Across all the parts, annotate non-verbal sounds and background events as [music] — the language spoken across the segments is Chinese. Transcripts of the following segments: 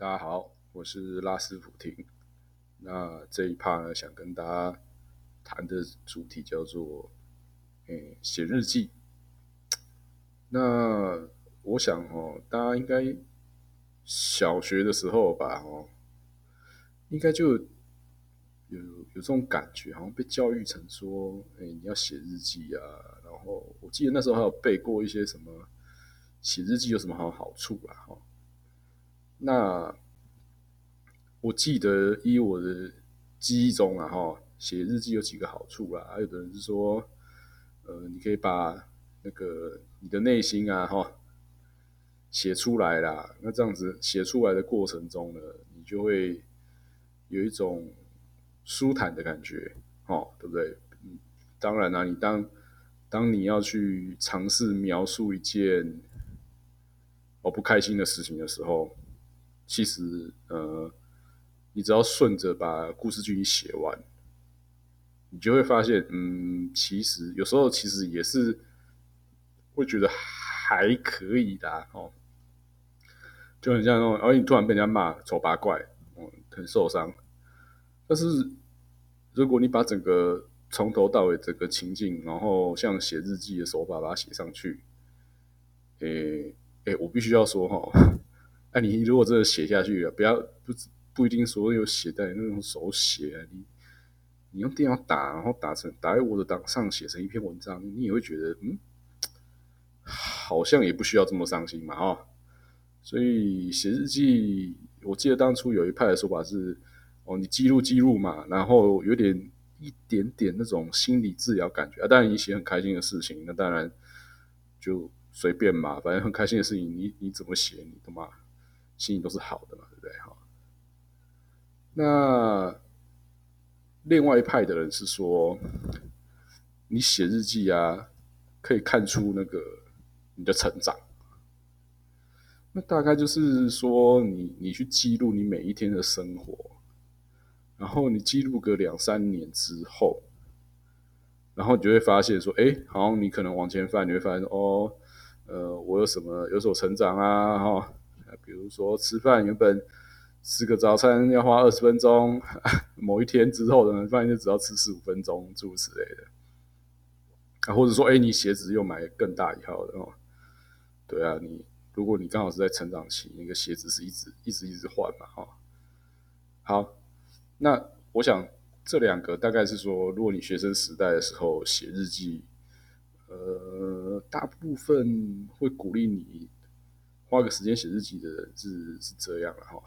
大家好，我是拉斯普廷。那这一趴呢，想跟大家谈的主题叫做“诶写日记”。那我想哦，大家应该小学的时候吧，哦，应该就有有这种感觉，好像被教育成说，哎，你要写日记啊。然后我记得那时候还有背过一些什么写日记有什么好好处啊，那我记得依我的记忆中啊，哈，写日记有几个好处啦。还有的人是说，呃，你可以把那个你的内心啊，哈，写出来啦。那这样子写出来的过程中呢，你就会有一种舒坦的感觉，哦，对不对？嗯，当然啦，你当当你要去尝试描述一件我不开心的事情的时候。其实，呃，你只要顺着把故事剧情写完，你就会发现，嗯，其实有时候其实也是会觉得还可以的哦，就很像那种，而你突然被人家骂丑八怪，嗯，很受伤。但是如果你把整个从头到尾整个情境，然后像写日记的手法把它写上去，诶诶，我必须要说哈。哎，你如果真的写下去了，不要不不一定所有写在那种手写啊，你你用电脑打，然后打成打在我的档上写成一篇文章，你也会觉得嗯，好像也不需要这么伤心嘛，哈。所以写日记，我记得当初有一派的说法是，哦，你记录记录嘛，然后有点一点点那种心理治疗感觉啊。当然你写很开心的事情，那当然就随便嘛，反正很开心的事情，你你怎么写，你他妈。心情都是好的嘛，对不对？哈，那另外一派的人是说，你写日记啊，可以看出那个你的成长。那大概就是说，你你去记录你每一天的生活，然后你记录个两三年之后，然后你就会发现说，哎，好像你可能往前翻，你会发现哦，呃，我有什么有所成长啊，哈。比如说吃饭，原本吃个早餐要花二十分钟，[laughs] 某一天之后呢，发现就只要吃十五分钟，诸如此类的。啊，或者说，哎，你鞋子又买更大一号的哦。对啊，你如果你刚好是在成长期，那个鞋子是一直一直一直换嘛，哈。好，那我想这两个大概是说，如果你学生时代的时候写日记，呃，大部分会鼓励你。花个时间写日记的人是是这样了哈，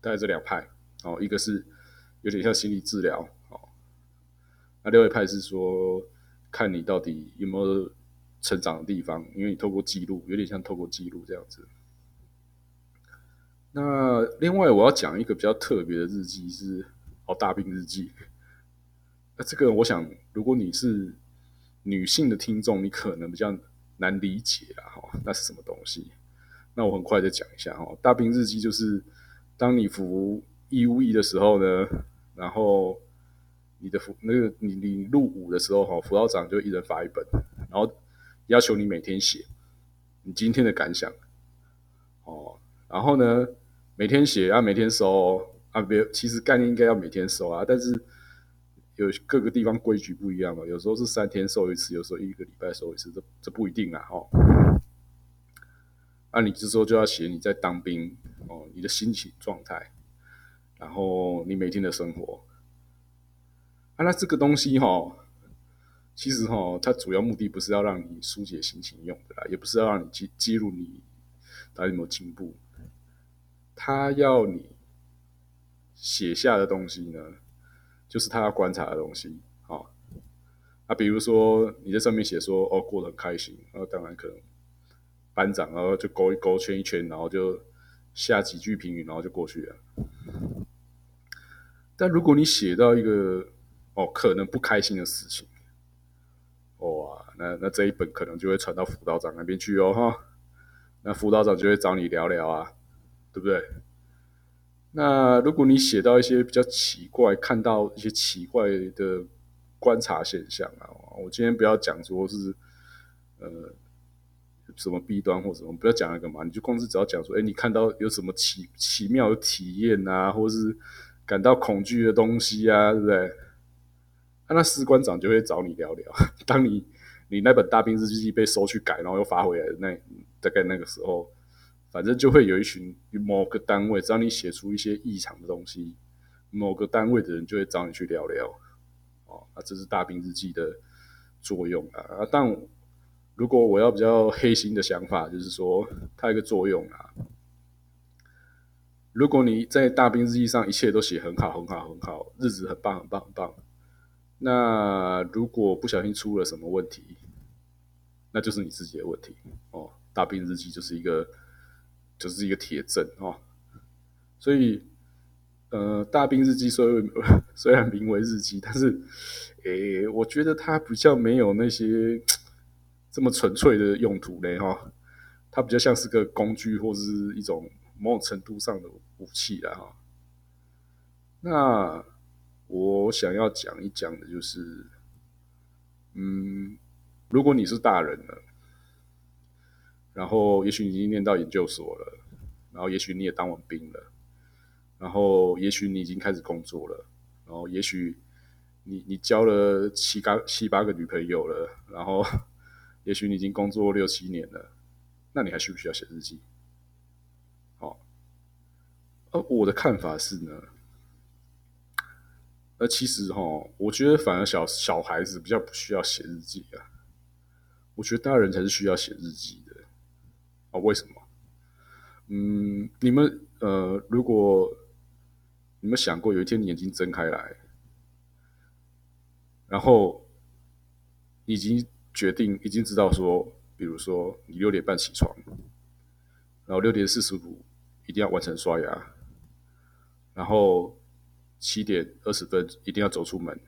大概这两派哦，一个是有点像心理治疗哦，那另外一派是说看你到底有没有成长的地方，因为你透过记录，有点像透过记录这样子。那另外我要讲一个比较特别的日记是哦大病日记，那这个我想如果你是女性的听众，你可能比较难理解啊哈，那是什么东西？那我很快的讲一下哦，大病日记就是当你服义务役的时候呢，然后你的服那个你你入伍的时候哈，辅导长就一人发一本，然后要求你每天写你今天的感想哦，然后呢每天写啊每天收啊，别其实概念应该要每天收啊，但是有各个地方规矩不一样嘛，有时候是三天收一次，有时候一个礼拜收一次，这这不一定啊哈。那你这时候就要写你在当兵哦，你的心情状态，然后你每天的生活。啊，那这个东西哈，其实哈，它主要目的不是要让你疏解心情用的啦，也不是要让你记记录你到底有没有进步。他要你写下的东西呢，就是他要观察的东西。好，啊，比如说你在上面写说哦，过得很开心，那当然可能。班长，然后就勾一勾，圈一圈，然后就下几句评语，然后就过去了。但如果你写到一个哦，可能不开心的事情，哇，那那这一本可能就会传到辅导长那边去哦，哈。那辅导长就会找你聊聊啊，对不对？那如果你写到一些比较奇怪，看到一些奇怪的观察现象啊，我今天不要讲说是呃。什么弊端或什么，不要讲那个嘛，你就光是只要讲说，哎，你看到有什么奇奇妙的体验啊，或是感到恐惧的东西啊，对不对？那士官长就会找你聊聊。[laughs] 当你你那本大兵日记被收去改，然后又发回来，那大概那个时候，反正就会有一群某个单位，只要你写出一些异常的东西，某个单位的人就会找你去聊聊。哦，那这是大兵日记的作用啊啊。但如果我要比较黑心的想法，就是说它一个作用啊。如果你在大兵日记上一切都写很好很好很好，日子很棒很棒很棒。那如果不小心出了什么问题，那就是你自己的问题哦。大兵日记就是一个，就是一个铁证哦。所以，呃，大兵日记虽然 [laughs] 虽然名为日记，但是，诶，我觉得它比较没有那些这么纯粹的用途嘞哈。它比较像是个工具，或是一种某种程度上的武器了哈。那。我想要讲一讲的就是，嗯，如果你是大人了，然后也许你已经念到研究所了，然后也许你也当完兵了，然后也许你已经开始工作了，然后也许你你交了七八七八个女朋友了，然后也许你已经工作六七年了，那你还需不需要写日记？好，呃，我的看法是呢。那其实哈，我觉得反而小小孩子比较不需要写日记啊。我觉得大人才是需要写日记的啊。为什么？嗯，你们呃，如果你们想过有一天你眼睛睁开来，然后已经决定，已经知道说，比如说你六点半起床，然后六点四十五一定要完成刷牙，然后。七点二十分一定要走出门，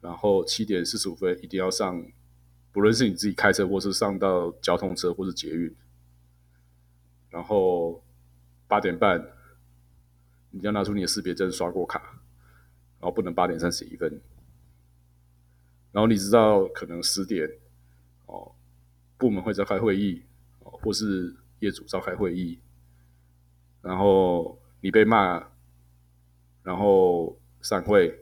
然后七点四十五分一定要上，不论是你自己开车，或是上到交通车，或是捷运，然后八点半你要拿出你的识别证刷过卡，然后不能八点三十一分，然后你知道可能十点哦，部门会召开会议哦，或是业主召开会议，然后你被骂。然后散会，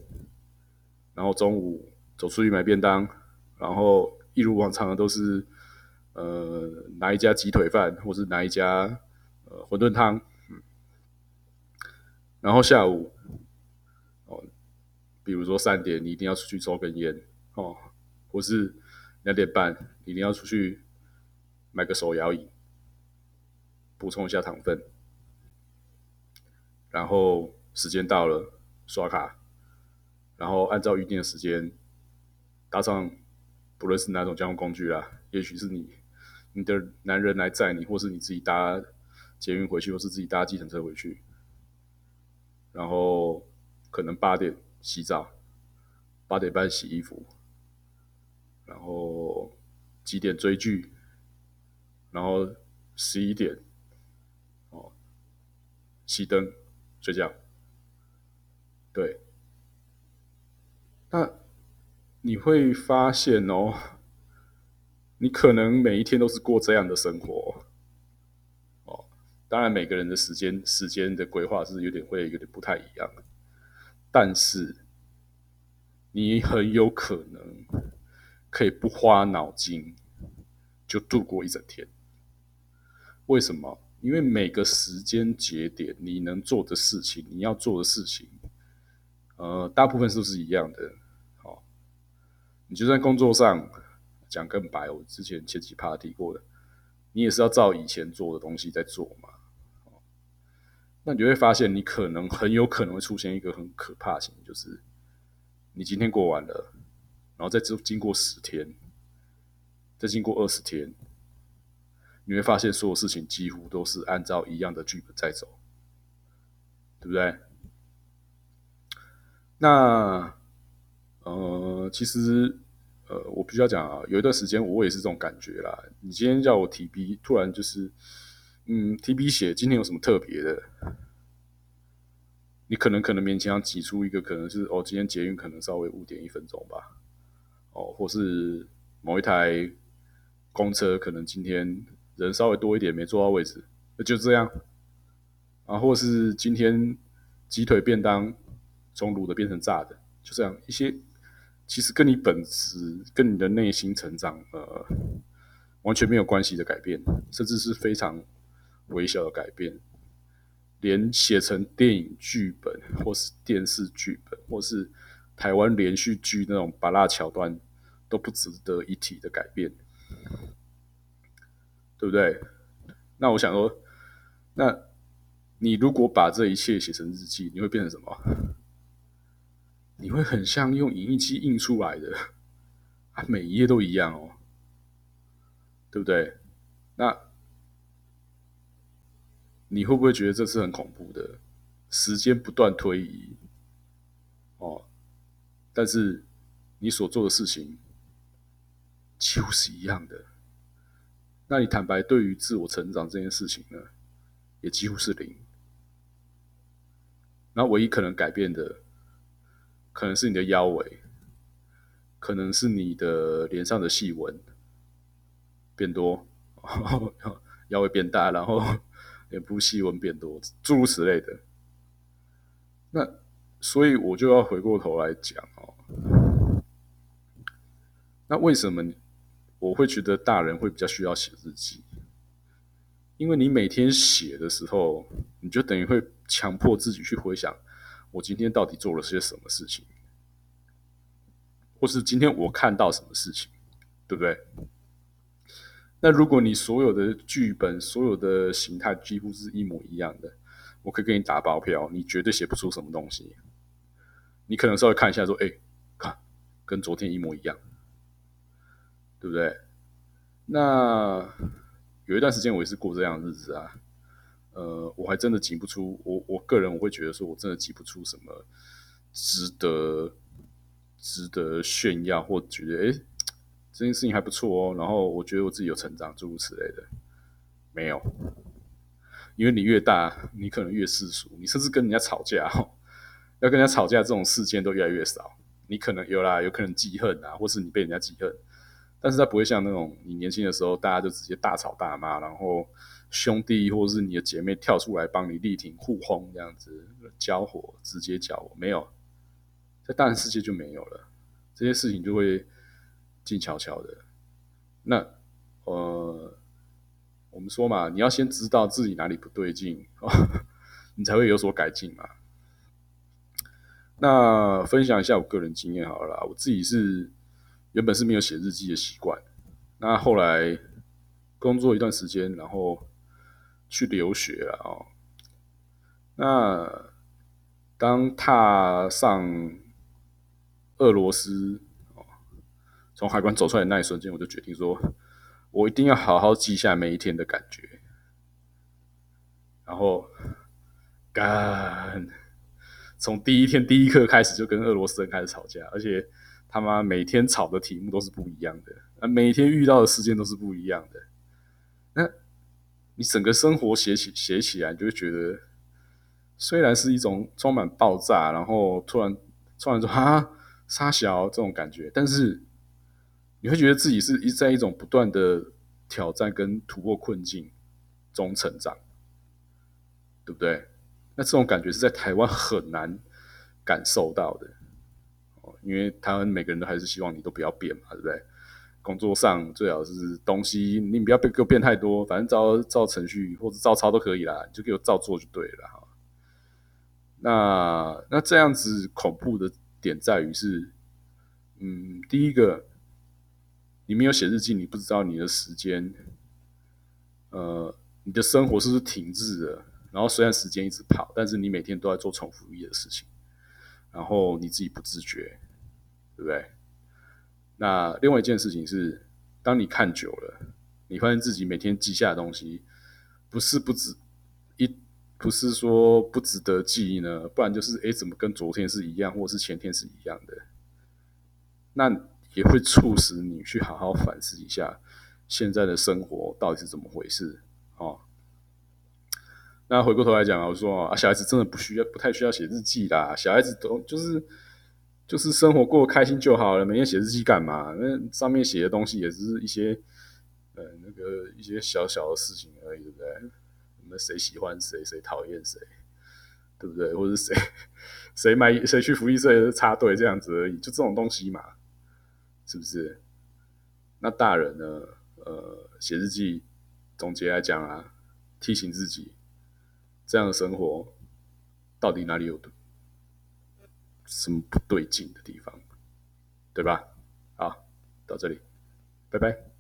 然后中午走出去买便当，然后一如往常的都是，呃，拿一家鸡腿饭，或是拿一家呃馄饨汤，嗯，然后下午，哦，比如说三点你一定要出去抽根烟，哦，或是两点半一定要出去买个手摇椅，补充一下糖分，然后。时间到了，刷卡，然后按照预定的时间搭上，不论是哪种交通工具啦，也许是你你的男人来载你，或是你自己搭捷运回去，或是自己搭计程车回去，然后可能八点洗澡，八点半洗衣服，然后几点追剧，然后十一点哦熄灯睡觉。对，那你会发现哦，你可能每一天都是过这样的生活哦。当然，每个人的时间时间的规划是有点会有点不太一样，但是你很有可能可以不花脑筋就度过一整天。为什么？因为每个时间节点你能做的事情，你要做的事情。呃，大部分是不是一样的？好，你就算工作上讲更白，我之前前几趴提过的，你也是要照以前做的东西在做嘛。哦那你就会发现，你可能很有可能会出现一个很可怕的情况，就是你今天过完了，然后再经经过十天，再经过二十天，你会发现所有事情几乎都是按照一样的剧本在走，对不对？那，呃，其实，呃，我必须要讲啊，有一段时间我也是这种感觉啦。你今天叫我提笔，突然就是，嗯，提笔写今天有什么特别的？你可能可能勉强挤出一个，可能是哦，今天捷运可能稍微误点一分钟吧，哦，或是某一台公车可能今天人稍微多一点，没坐到位置，那就这样。啊，或是今天鸡腿便当从卤的变成炸的，就这样一些，其实跟你本质、跟你的内心成长，呃，完全没有关系的改变，甚至是非常微小的改变，连写成电影剧本，或是电视剧本，或是台湾连续剧那种拔辣桥段，都不值得一提的改变，对不对？那我想说，那。你如果把这一切写成日记，你会变成什么？你会很像用影印机印出来的，啊，每一页都一样哦，对不对？那你会不会觉得这是很恐怖的？时间不断推移，哦，但是你所做的事情几乎是一样的。那你坦白对于自我成长这件事情呢，也几乎是零。那唯一可能改变的，可能是你的腰围，可能是你的脸上的细纹变多，[laughs] 腰围变大，然后脸部细纹变多，诸如此类的。那所以我就要回过头来讲哦，那为什么我会觉得大人会比较需要写日记？因为你每天写的时候，你就等于会强迫自己去回想，我今天到底做了些什么事情，或是今天我看到什么事情，对不对？那如果你所有的剧本、所有的形态几乎是一模一样的，我可以给你打包票，你绝对写不出什么东西。你可能稍微看一下，说：“哎，看，跟昨天一模一样，对不对？”那。有一段时间我也是过这样的日子啊，呃，我还真的挤不出我我个人我会觉得说我真的挤不出什么值得值得炫耀或觉得哎这件事情还不错哦，然后我觉得我自己有成长诸如此类的，没有，因为你越大，你可能越世俗，你甚至跟人家吵架，要跟人家吵架这种事件都越来越少，你可能有啦，有可能记恨啊，或是你被人家记恨。但是他不会像那种你年轻的时候，大家就直接大吵大骂，然后兄弟或者是你的姐妹跳出来帮你力挺互轰这样子交火，直接交火没有，在大人世界就没有了，这些事情就会静悄悄的。那呃，我们说嘛，你要先知道自己哪里不对劲，[laughs] 你才会有所改进嘛。那分享一下我个人经验好了啦，我自己是。原本是没有写日记的习惯，那后来工作一段时间，然后去留学了哦。那当踏上俄罗斯哦，从海关走出来那一瞬间，我就决定说，我一定要好好记下每一天的感觉。然后干，从第一天第一刻开始就跟俄罗斯人开始吵架，而且。他妈每天吵的题目都是不一样的，啊，每天遇到的事件都是不一样的。那你整个生活写起写起来，你就会觉得，虽然是一种充满爆炸，然后突然突然说啊沙小这种感觉，但是你会觉得自己是一在一种不断的挑战跟突破困境中成长，对不对？那这种感觉是在台湾很难感受到的。因为他们每个人都还是希望你都不要变嘛，对不对？工作上最好是东西你不要给我变太多，反正照照程序或者照抄都可以啦，你就给我照做就对了哈。那那这样子恐怖的点在于是，嗯，第一个，你没有写日记，你不知道你的时间，呃，你的生活是不是停滞的？然后虽然时间一直跑，但是你每天都在做重复一的事情，然后你自己不自觉。对不对？那另外一件事情是，当你看久了，你发现自己每天记下的东西，不是不值一，不是说不值得记忆呢？不然就是哎，怎么跟昨天是一样，或是前天是一样的？那也会促使你去好好反思一下，现在的生活到底是怎么回事？哦。那回过头来讲啊，我说啊，小孩子真的不需要，不太需要写日记啦。小孩子都就是。就是生活过开心就好了，每天写日记干嘛？那上面写的东西也是一些呃，那个一些小小的事情而已，对不对？那谁喜欢谁，谁讨厌谁，对不对？或者谁谁买谁去福利社插队这样子而已，就这种东西嘛，是不是？那大人呢？呃，写日记总结来讲啊，提醒自己，这样的生活到底哪里有毒什么不对劲的地方，对吧？好，到这里，拜拜。